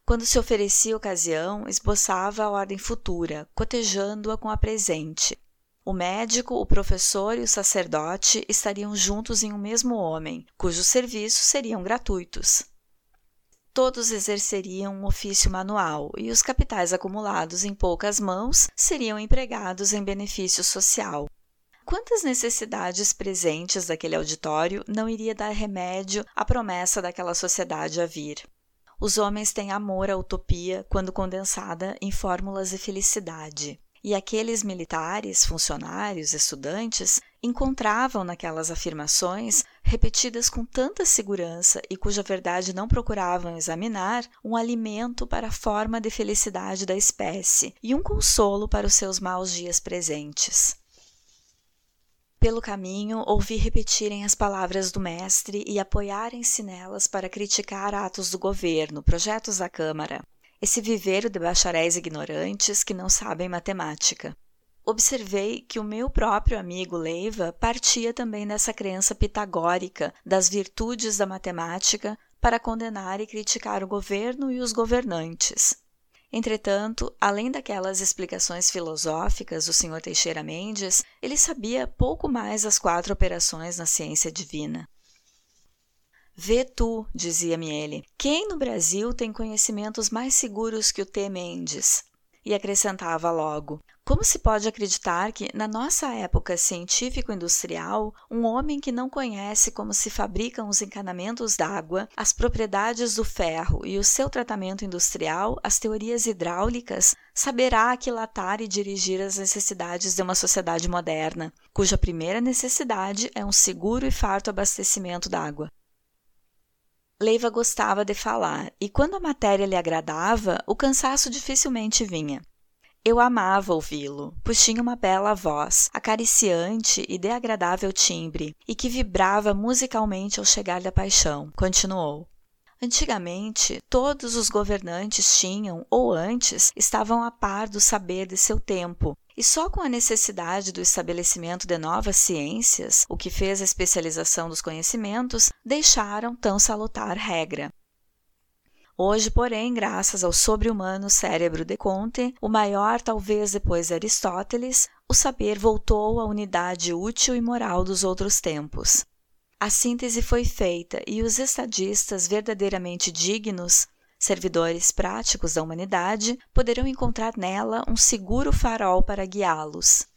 Quando se oferecia ocasião, esboçava a ordem futura, cotejando-a com a presente. O médico, o professor e o sacerdote estariam juntos em um mesmo homem, cujos serviços seriam gratuitos todos exerceriam um ofício manual e os capitais acumulados em poucas mãos seriam empregados em benefício social. Quantas necessidades presentes daquele auditório não iria dar remédio à promessa daquela sociedade a vir? Os homens têm amor à utopia quando condensada em fórmulas de felicidade. E aqueles militares, funcionários, estudantes encontravam naquelas afirmações, repetidas com tanta segurança e cuja verdade não procuravam examinar, um alimento para a forma de felicidade da espécie e um consolo para os seus maus dias presentes. Pelo caminho, ouvi repetirem as palavras do mestre e apoiarem-se nelas para criticar atos do governo, projetos da Câmara esse viveiro de bacharéis ignorantes que não sabem matemática. Observei que o meu próprio amigo Leiva partia também dessa crença pitagórica das virtudes da matemática para condenar e criticar o governo e os governantes. Entretanto, além daquelas explicações filosóficas do Sr. Teixeira Mendes, ele sabia pouco mais das quatro operações na ciência divina. Vê tu, dizia-me ele, quem no Brasil tem conhecimentos mais seguros que o T. Mendes? E acrescentava logo: como se pode acreditar que, na nossa época científico-industrial, um homem que não conhece como se fabricam os encanamentos d'água, as propriedades do ferro e o seu tratamento industrial, as teorias hidráulicas, saberá aquilatar e dirigir as necessidades de uma sociedade moderna, cuja primeira necessidade é um seguro e farto abastecimento d'água? Leiva gostava de falar, e quando a matéria lhe agradava, o cansaço dificilmente vinha. Eu amava ouvi-lo, pois tinha uma bela voz, acariciante e de agradável timbre, e que vibrava musicalmente ao chegar da paixão. Continuou. Antigamente, todos os governantes tinham, ou antes, estavam a par do saber de seu tempo, e só com a necessidade do estabelecimento de novas ciências, o que fez a especialização dos conhecimentos, deixaram tão salutar regra. Hoje, porém, graças ao sobre-humano cérebro de Comte, o maior talvez depois de Aristóteles, o saber voltou à unidade útil e moral dos outros tempos. A síntese foi feita e os estadistas verdadeiramente dignos servidores práticos da humanidade poderão encontrar nela um seguro farol para guiá-los.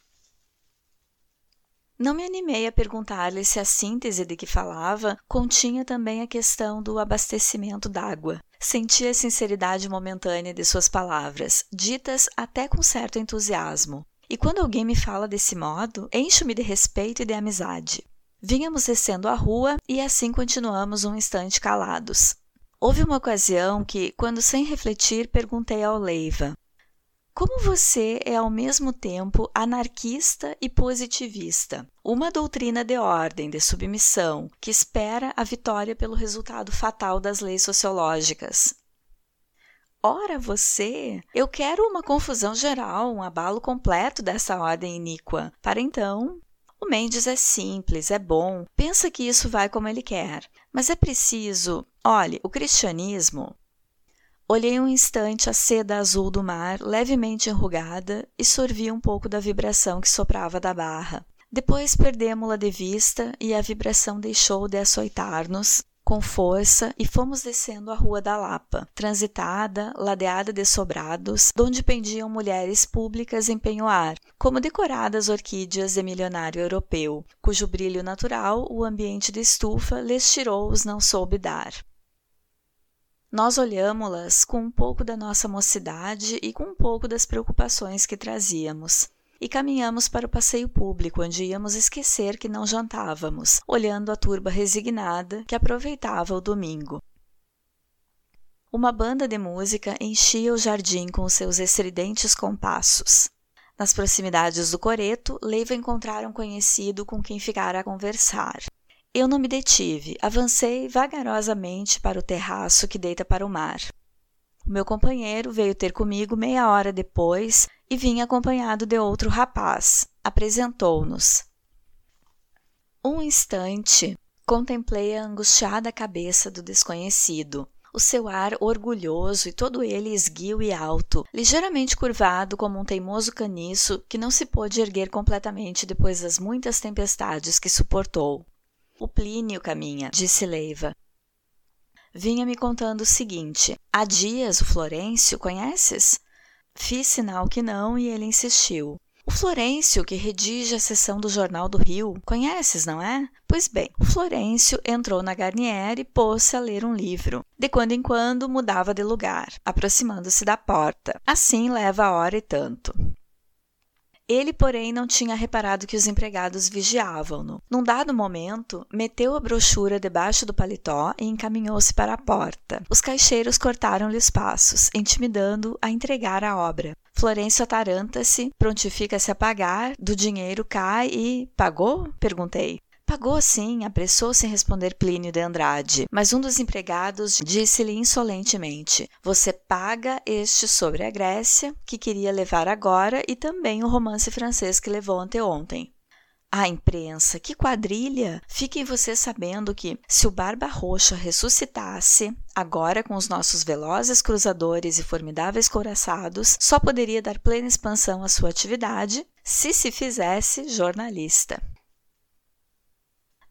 Não me animei a perguntar-lhe se a síntese de que falava continha também a questão do abastecimento d'água. Senti a sinceridade momentânea de suas palavras, ditas até com certo entusiasmo. E quando alguém me fala desse modo, encho-me de respeito e de amizade. Vínhamos descendo a rua e assim continuamos um instante calados. Houve uma ocasião que, quando sem refletir, perguntei ao Leiva: Como você é ao mesmo tempo anarquista e positivista? Uma doutrina de ordem, de submissão, que espera a vitória pelo resultado fatal das leis sociológicas. Ora, você! Eu quero uma confusão geral, um abalo completo dessa ordem iníqua, para então o Mendes é simples, é bom, pensa que isso vai como ele quer, mas é preciso. Olhe, o cristianismo. Olhei um instante a seda azul do mar, levemente enrugada, e sorvi um pouco da vibração que soprava da barra. Depois perdemos-la de vista e a vibração deixou de açoitar-nos, com força e fomos descendo a Rua da Lapa, transitada, ladeada de sobrados, donde pendiam mulheres públicas em penhoar, como decoradas orquídeas de milionário europeu, cujo brilho natural o ambiente de estufa lhes tirou os não soube dar. Nós olhamos-las com um pouco da nossa mocidade e com um pouco das preocupações que trazíamos e caminhamos para o passeio público, onde íamos esquecer que não jantávamos, olhando a turba resignada que aproveitava o domingo. Uma banda de música enchia o jardim com seus estridentes compassos. Nas proximidades do coreto, Leiva encontrara um conhecido com quem ficara a conversar. Eu não me detive, avancei vagarosamente para o terraço que deita para o mar. O meu companheiro veio ter comigo meia hora depois e vinha acompanhado de outro rapaz. Apresentou-nos. Um instante contemplei a angustiada cabeça do desconhecido o seu ar orgulhoso e todo ele esguio e alto, ligeiramente curvado como um teimoso caniço que não se pôde erguer completamente depois das muitas tempestades que suportou. O Plínio caminha, disse Leiva. Vinha me contando o seguinte: há dias o Florencio conheces? Fiz sinal que não e ele insistiu. O Florencio, que redige a seção do Jornal do Rio, conheces, não é? Pois bem, o Florencio entrou na Garnier e pôs-se a ler um livro. De quando em quando mudava de lugar, aproximando-se da porta. Assim leva hora e tanto. Ele, porém, não tinha reparado que os empregados vigiavam-no. Num dado momento, meteu a brochura debaixo do paletó e encaminhou-se para a porta. Os caixeiros cortaram-lhe os passos, intimidando a entregar a obra. Florencio ataranta-se, prontifica-se a pagar, do dinheiro cai e. Pagou? perguntei. Pagou sim, apressou-se em responder Plínio de Andrade, mas um dos empregados disse-lhe insolentemente: Você paga este sobre a Grécia, que queria levar agora, e também o romance francês que levou anteontem. Ah, imprensa, que quadrilha! Fiquem vocês sabendo que, se o Barba Roxa ressuscitasse, agora com os nossos velozes cruzadores e formidáveis couraçados, só poderia dar plena expansão à sua atividade se se fizesse jornalista.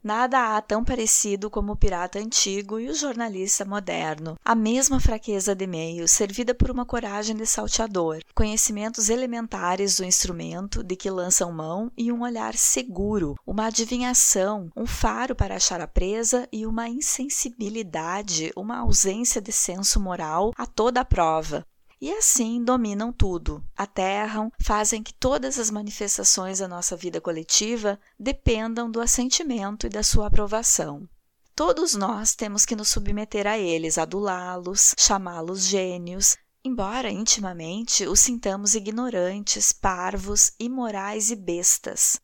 Nada há tão parecido como o pirata antigo e o jornalista moderno. A mesma fraqueza de meio, servida por uma coragem de salteador, conhecimentos elementares do instrumento de que lançam mão e um olhar seguro, uma adivinhação, um faro para achar a presa e uma insensibilidade, uma ausência de senso moral a toda a prova, e assim dominam tudo, aterram, fazem que todas as manifestações da nossa vida coletiva dependam do assentimento e da sua aprovação. Todos nós temos que nos submeter a eles, adulá-los, chamá-los gênios, embora intimamente os sintamos ignorantes, parvos, imorais e bestas.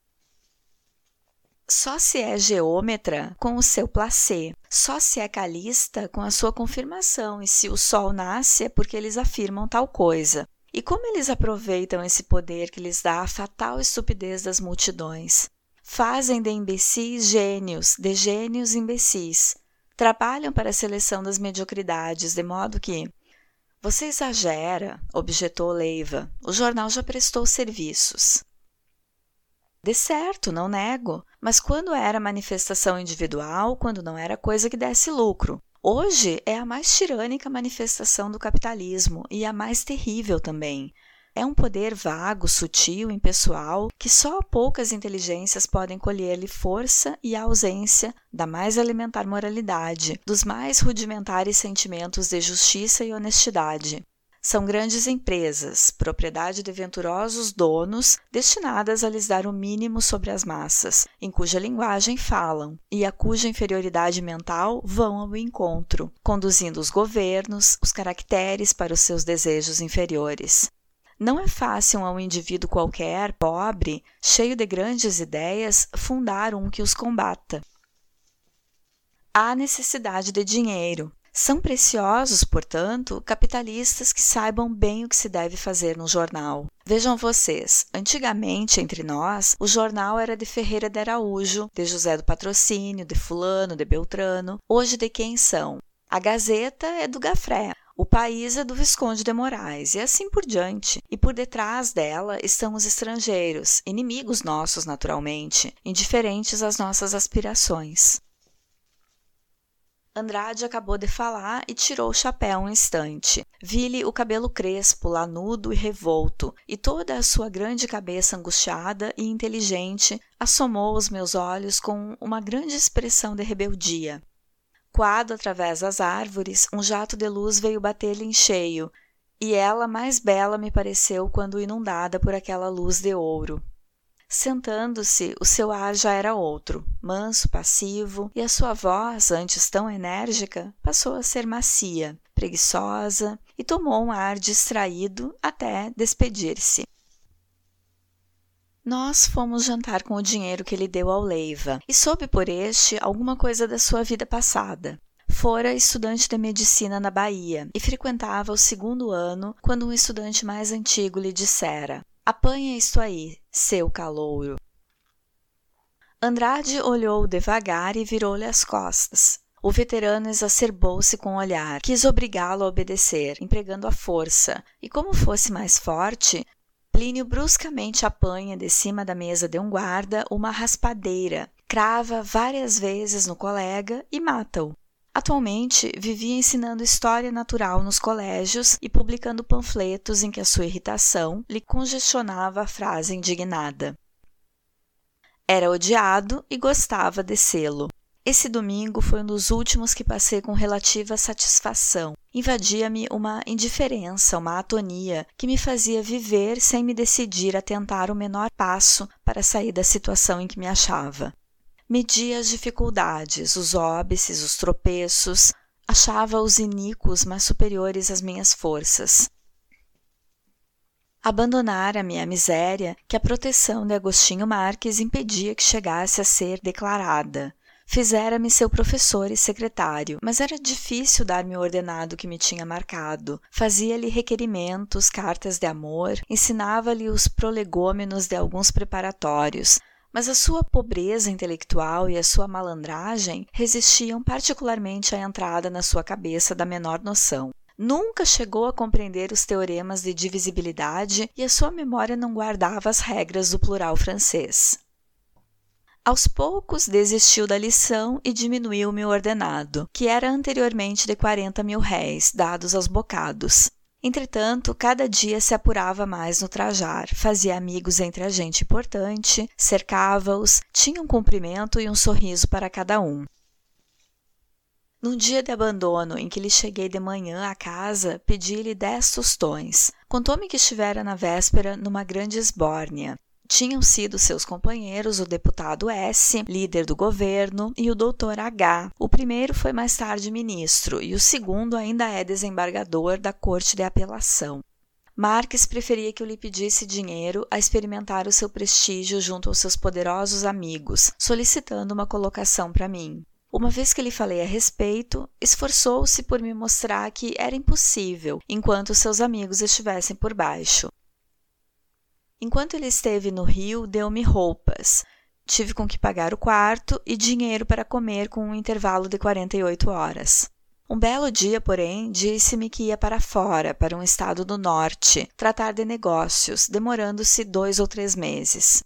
Só se é geômetra com o seu placê, só se é calista com a sua confirmação, e se o sol nasce é porque eles afirmam tal coisa. E como eles aproveitam esse poder que lhes dá a fatal estupidez das multidões? Fazem de imbecis gênios, de gênios imbecis. Trabalham para a seleção das mediocridades, de modo que. Você exagera, objetou Leiva. O jornal já prestou serviços. De certo, não nego, mas quando era manifestação individual, quando não era coisa que desse lucro. Hoje é a mais tirânica manifestação do capitalismo e a mais terrível também. É um poder vago, sutil, impessoal, que só poucas inteligências podem colher-lhe força e ausência da mais elementar moralidade, dos mais rudimentares sentimentos de justiça e honestidade. São grandes empresas, propriedade de venturosos donos, destinadas a lhes dar o mínimo sobre as massas, em cuja linguagem falam e a cuja inferioridade mental vão ao encontro, conduzindo os governos, os caracteres para os seus desejos inferiores. Não é fácil a um indivíduo qualquer, pobre, cheio de grandes ideias, fundar um que os combata. Há necessidade de dinheiro, são preciosos, portanto, capitalistas que saibam bem o que se deve fazer no jornal. Vejam vocês, antigamente entre nós, o jornal era de Ferreira de Araújo, de José do Patrocínio, de Fulano, de Beltrano. Hoje de quem são? A Gazeta é do Gafré, o país é do Visconde de Moraes, e assim por diante. E por detrás dela estão os estrangeiros, inimigos nossos, naturalmente, indiferentes às nossas aspirações. Andrade acabou de falar e tirou o chapéu um instante. Vi-lhe o cabelo crespo, lanudo e revolto, e toda a sua grande cabeça angustiada e inteligente assomou os meus olhos com uma grande expressão de rebeldia. Coado através das árvores, um jato de luz veio bater-lhe em cheio, e ela mais bela me pareceu quando inundada por aquela luz de ouro. Sentando-se, o seu ar já era outro, manso, passivo, e a sua voz, antes tão enérgica, passou a ser macia, preguiçosa e tomou um ar distraído até despedir-se. Nós fomos jantar com o dinheiro que ele deu ao Leiva e soube por este alguma coisa da sua vida passada. Fora estudante de medicina na Bahia e frequentava o segundo ano quando um estudante mais antigo lhe dissera: Apanha isto aí, seu calouro. Andrade olhou devagar e virou-lhe as costas. O veterano exacerbou-se com o olhar, quis obrigá-lo a obedecer, empregando a força, e como fosse mais forte, Plínio bruscamente apanha de cima da mesa de um guarda uma raspadeira, crava várias vezes no colega e mata-o. Atualmente, vivia ensinando história natural nos colégios e publicando panfletos em que a sua irritação lhe congestionava a frase indignada. Era odiado e gostava de sê-lo. Esse domingo foi um dos últimos que passei com relativa satisfação. Invadia-me uma indiferença, uma atonia, que me fazia viver sem me decidir a tentar o menor passo para sair da situação em que me achava. Media as dificuldades, os óbices, os tropeços, achava-os iníquos, mas superiores às minhas forças. Abandonara-me a miséria que a proteção de Agostinho Marques impedia que chegasse a ser declarada. Fizera-me seu professor e secretário, mas era difícil dar-me o ordenado que me tinha marcado. Fazia-lhe requerimentos, cartas de amor, ensinava-lhe os prolegômenos de alguns preparatórios, mas a sua pobreza intelectual e a sua malandragem resistiam particularmente à entrada na sua cabeça da menor noção. Nunca chegou a compreender os teoremas de divisibilidade e a sua memória não guardava as regras do plural francês. Aos poucos desistiu da lição e diminuiu o meu ordenado, que era anteriormente de 40 mil réis, dados aos bocados. Entretanto, cada dia se apurava mais no trajar, fazia amigos entre a gente importante, cercava-os, tinha um cumprimento e um sorriso para cada um. Num dia de abandono em que lhe cheguei de manhã à casa, pedi-lhe dez tostões. Contou-me que estivera na véspera numa grande esbórnia tinham sido seus companheiros o deputado S, líder do governo, e o doutor H. O primeiro foi mais tarde ministro e o segundo ainda é desembargador da Corte de Apelação. Marques preferia que eu lhe pedisse dinheiro a experimentar o seu prestígio junto aos seus poderosos amigos, solicitando uma colocação para mim. Uma vez que lhe falei a respeito, esforçou-se por me mostrar que era impossível enquanto seus amigos estivessem por baixo. Enquanto ele esteve no Rio, deu-me roupas. Tive com que pagar o quarto e dinheiro para comer com um intervalo de 48 horas. Um belo dia, porém, disse-me que ia para fora, para um estado do norte, tratar de negócios, demorando-se dois ou três meses.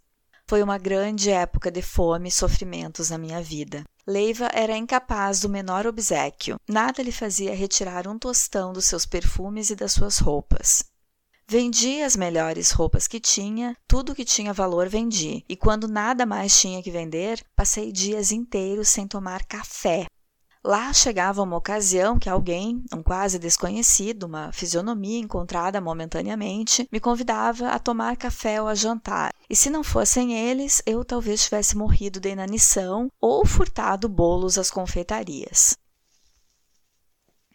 Foi uma grande época de fome e sofrimentos na minha vida. Leiva era incapaz do menor obsequio. Nada lhe fazia retirar um tostão dos seus perfumes e das suas roupas. Vendi as melhores roupas que tinha, tudo que tinha valor vendi, e quando nada mais tinha que vender, passei dias inteiros sem tomar café. Lá chegava uma ocasião que alguém, um quase desconhecido, uma fisionomia encontrada momentaneamente, me convidava a tomar café ou a jantar. E se não fossem eles, eu talvez tivesse morrido de inanição ou furtado bolos às confeitarias.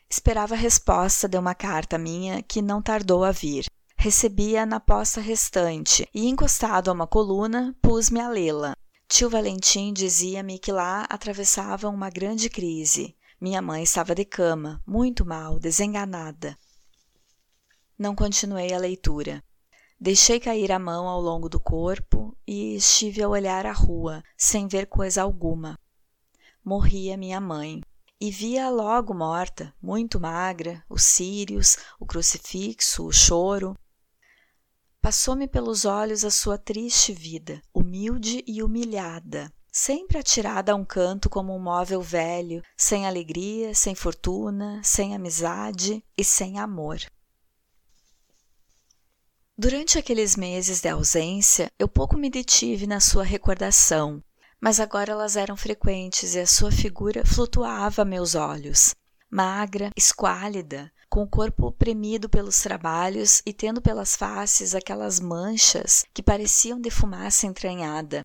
Esperava a resposta de uma carta minha que não tardou a vir recebia na posta restante e, encostado a uma coluna, pus-me a lê-la. Tio Valentim dizia-me que lá atravessava uma grande crise. Minha mãe estava de cama, muito mal, desenganada. Não continuei a leitura. Deixei cair a mão ao longo do corpo e estive a olhar a rua, sem ver coisa alguma. Morria minha mãe. E via logo morta, muito magra, os círios, o crucifixo, o choro. Passou-me pelos olhos a sua triste vida, humilde e humilhada, sempre atirada a um canto como um móvel velho, sem alegria, sem fortuna, sem amizade e sem amor. Durante aqueles meses de ausência, eu pouco me detive na sua recordação, mas agora elas eram frequentes e a sua figura flutuava a meus olhos. Magra, esquálida, com o corpo oprimido pelos trabalhos e tendo pelas faces aquelas manchas que pareciam de fumaça entranhada.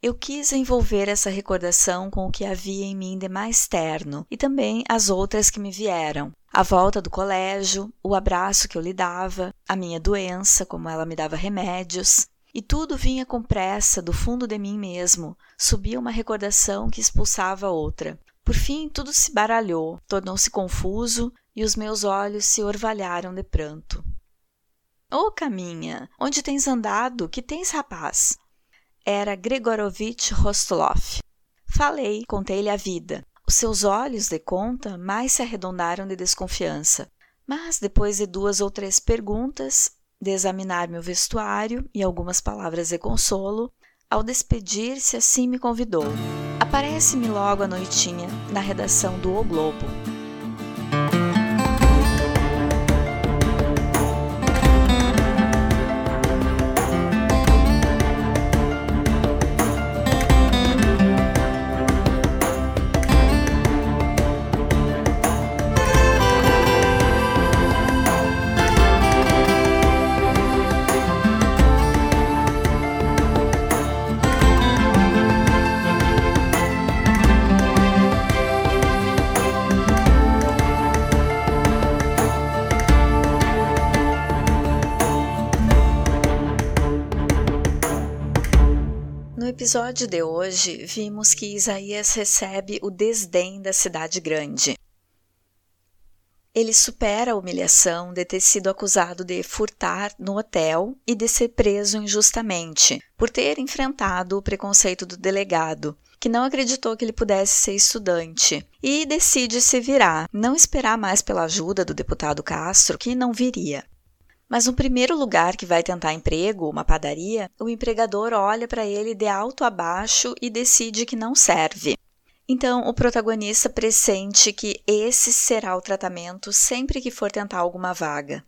Eu quis envolver essa recordação com o que havia em mim de mais terno e também as outras que me vieram. A volta do colégio, o abraço que eu lhe dava, a minha doença, como ela me dava remédios, e tudo vinha com pressa do fundo de mim mesmo, subia uma recordação que expulsava outra. Por fim, tudo se baralhou, tornou-se confuso e os meus olhos se orvalharam de pranto. Ô oh, caminha, onde tens andado? Que tens, rapaz? Era Gregorovitch Rostolov. Falei, contei-lhe a vida. Os seus olhos, de conta, mais se arredondaram de desconfiança. Mas, depois de duas ou três perguntas, de examinar meu vestuário e algumas palavras de consolo, ao despedir-se, assim me convidou. Aparece-me logo à noitinha na redação do O Globo. Episódio de hoje, vimos que Isaías recebe o desdém da cidade grande. Ele supera a humilhação de ter sido acusado de furtar no hotel e de ser preso injustamente, por ter enfrentado o preconceito do delegado, que não acreditou que ele pudesse ser estudante, e decide se virar, não esperar mais pela ajuda do deputado Castro, que não viria. Mas no primeiro lugar que vai tentar emprego, uma padaria, o empregador olha para ele de alto a baixo e decide que não serve. Então, o protagonista pressente que esse será o tratamento sempre que for tentar alguma vaga.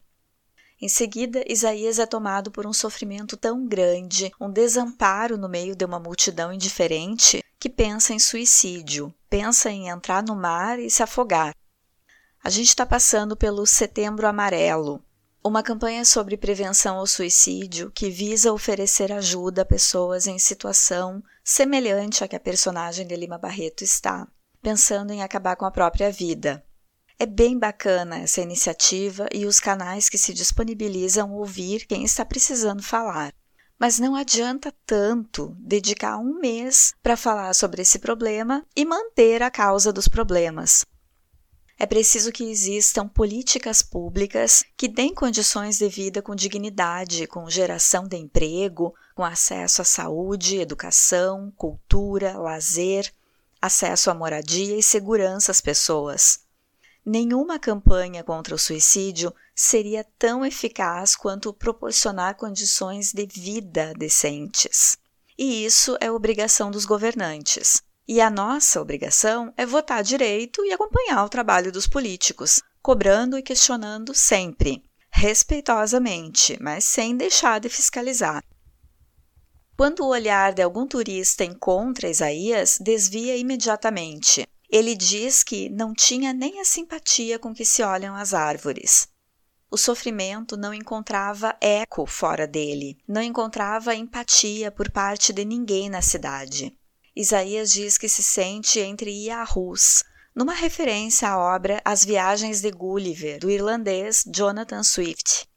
Em seguida, Isaías é tomado por um sofrimento tão grande, um desamparo no meio de uma multidão indiferente, que pensa em suicídio, pensa em entrar no mar e se afogar. A gente está passando pelo Setembro Amarelo, uma campanha sobre prevenção ao suicídio que visa oferecer ajuda a pessoas em situação semelhante à que a personagem de Lima Barreto está, pensando em acabar com a própria vida. É bem bacana essa iniciativa e os canais que se disponibilizam ouvir quem está precisando falar. Mas não adianta tanto dedicar um mês para falar sobre esse problema e manter a causa dos problemas. É preciso que existam políticas públicas que deem condições de vida com dignidade, com geração de emprego, com acesso à saúde, educação, cultura, lazer, acesso à moradia e segurança às pessoas. Nenhuma campanha contra o suicídio seria tão eficaz quanto proporcionar condições de vida decentes. E isso é obrigação dos governantes. E a nossa obrigação é votar direito e acompanhar o trabalho dos políticos, cobrando e questionando sempre, respeitosamente, mas sem deixar de fiscalizar. Quando o olhar de algum turista encontra Isaías, desvia imediatamente. Ele diz que não tinha nem a simpatia com que se olham as árvores. O sofrimento não encontrava eco fora dele, não encontrava empatia por parte de ninguém na cidade. Isaías diz que se sente entre Yahus, numa referência à obra As Viagens de Gulliver, do irlandês Jonathan Swift.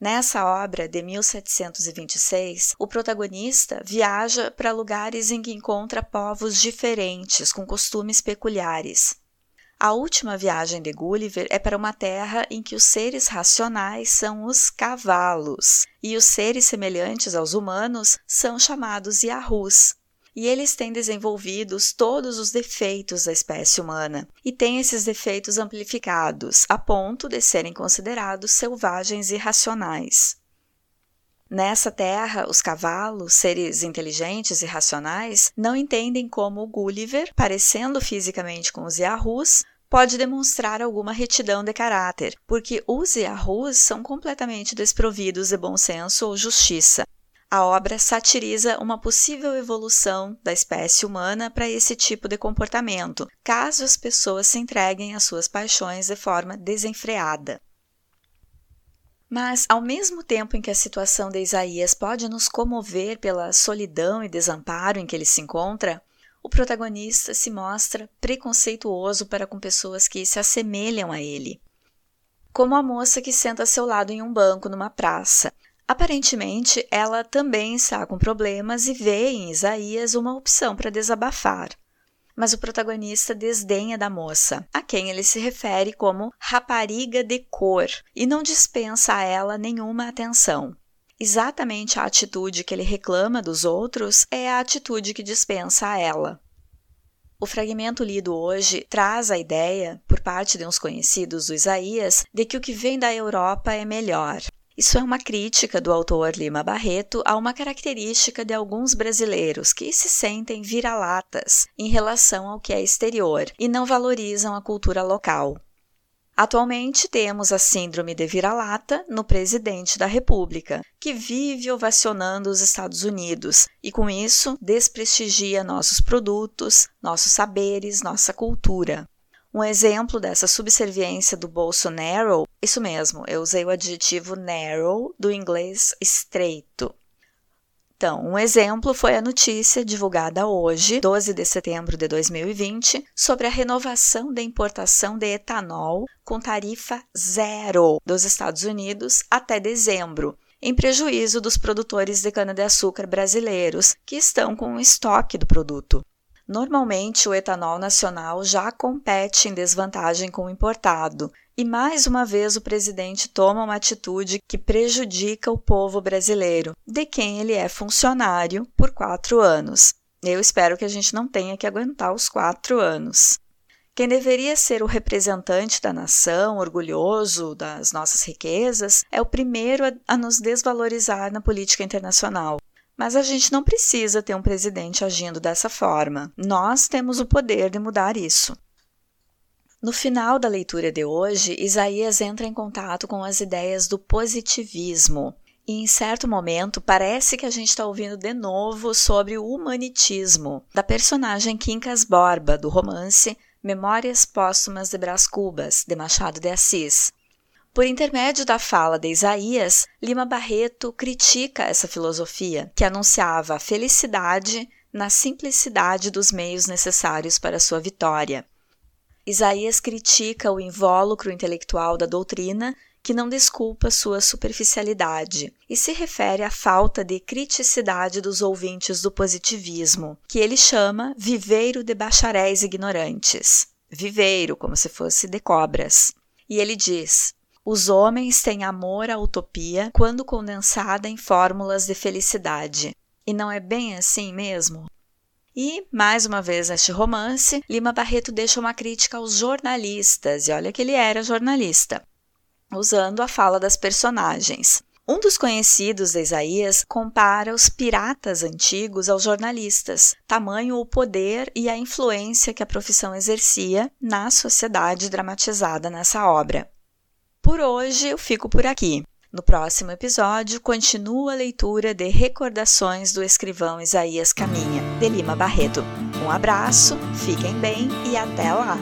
Nessa obra, de 1726, o protagonista viaja para lugares em que encontra povos diferentes, com costumes peculiares. A última viagem de Gulliver é para uma terra em que os seres racionais são os cavalos e os seres semelhantes aos humanos são chamados Yahus, e eles têm desenvolvidos todos os defeitos da espécie humana e têm esses defeitos amplificados a ponto de serem considerados selvagens e irracionais. Nessa terra, os cavalos, seres inteligentes e racionais, não entendem como o Gulliver, parecendo fisicamente com os Yahus, pode demonstrar alguma retidão de caráter, porque os Yahus são completamente desprovidos de bom senso ou justiça, a obra satiriza uma possível evolução da espécie humana para esse tipo de comportamento, caso as pessoas se entreguem às suas paixões de forma desenfreada. Mas, ao mesmo tempo em que a situação de Isaías pode nos comover pela solidão e desamparo em que ele se encontra, o protagonista se mostra preconceituoso para com pessoas que se assemelham a ele. Como a moça que senta a seu lado em um banco numa praça, Aparentemente, ela também está com problemas e vê em Isaías uma opção para desabafar. mas o protagonista desdenha da moça, a quem ele se refere como rapariga de cor, e não dispensa a ela nenhuma atenção. Exatamente a atitude que ele reclama dos outros é a atitude que dispensa a ela. O fragmento lido hoje traz a ideia, por parte de uns conhecidos do Isaías, de que o que vem da Europa é melhor, isso é uma crítica do autor Lima Barreto a uma característica de alguns brasileiros que se sentem vira-latas em relação ao que é exterior e não valorizam a cultura local. Atualmente temos a síndrome de vira-lata no presidente da República, que vive ovacionando os Estados Unidos e, com isso, desprestigia nossos produtos, nossos saberes, nossa cultura. Um exemplo dessa subserviência do bolso narrow, isso mesmo, eu usei o adjetivo narrow do inglês estreito. Então, um exemplo foi a notícia divulgada hoje, 12 de setembro de 2020, sobre a renovação da importação de etanol com tarifa zero dos Estados Unidos até dezembro, em prejuízo dos produtores de cana-de-açúcar brasileiros que estão com o estoque do produto. Normalmente, o etanol nacional já compete em desvantagem com o importado, e mais uma vez o presidente toma uma atitude que prejudica o povo brasileiro, de quem ele é funcionário por quatro anos. Eu espero que a gente não tenha que aguentar os quatro anos. Quem deveria ser o representante da nação, orgulhoso das nossas riquezas, é o primeiro a, nos desvalorizar na política internacional. Mas a gente não precisa ter um presidente agindo dessa forma. Nós temos o poder de mudar isso. No final da leitura de hoje, Isaías entra em contato com as ideias do positivismo. E em certo momento parece que a gente está ouvindo de novo sobre o humanitismo, da personagem Quincas Borba, do romance Memórias Póstumas de Brás Cubas, de Machado de Assis. Por intermédio da fala de Isaías, Lima Barreto critica essa filosofia, que anunciava a felicidade na simplicidade dos meios necessários para sua vitória. Isaías critica o invólucro intelectual da doutrina, que não desculpa sua superficialidade, e se refere à falta de criticidade dos ouvintes do positivismo, que ele chama viveiro de bacharéis ignorantes. Viveiro, como se fosse de cobras. E ele diz: os homens têm amor à utopia quando condensada em fórmulas de felicidade. E não é bem assim mesmo? E, mais uma vez neste romance, Lima Barreto deixa uma crítica aos jornalistas, e olha que ele era jornalista, usando a fala das personagens. Um dos conhecidos de Isaías compara os piratas antigos aos jornalistas, tamanho o poder e a influência que a profissão exercia na sociedade dramatizada nessa obra. Por hoje eu fico por aqui. No próximo episódio, continua a leitura de Recordações do escrivão Isaías Caminha, de Lima Barreto. Um abraço, fiquem bem e até lá!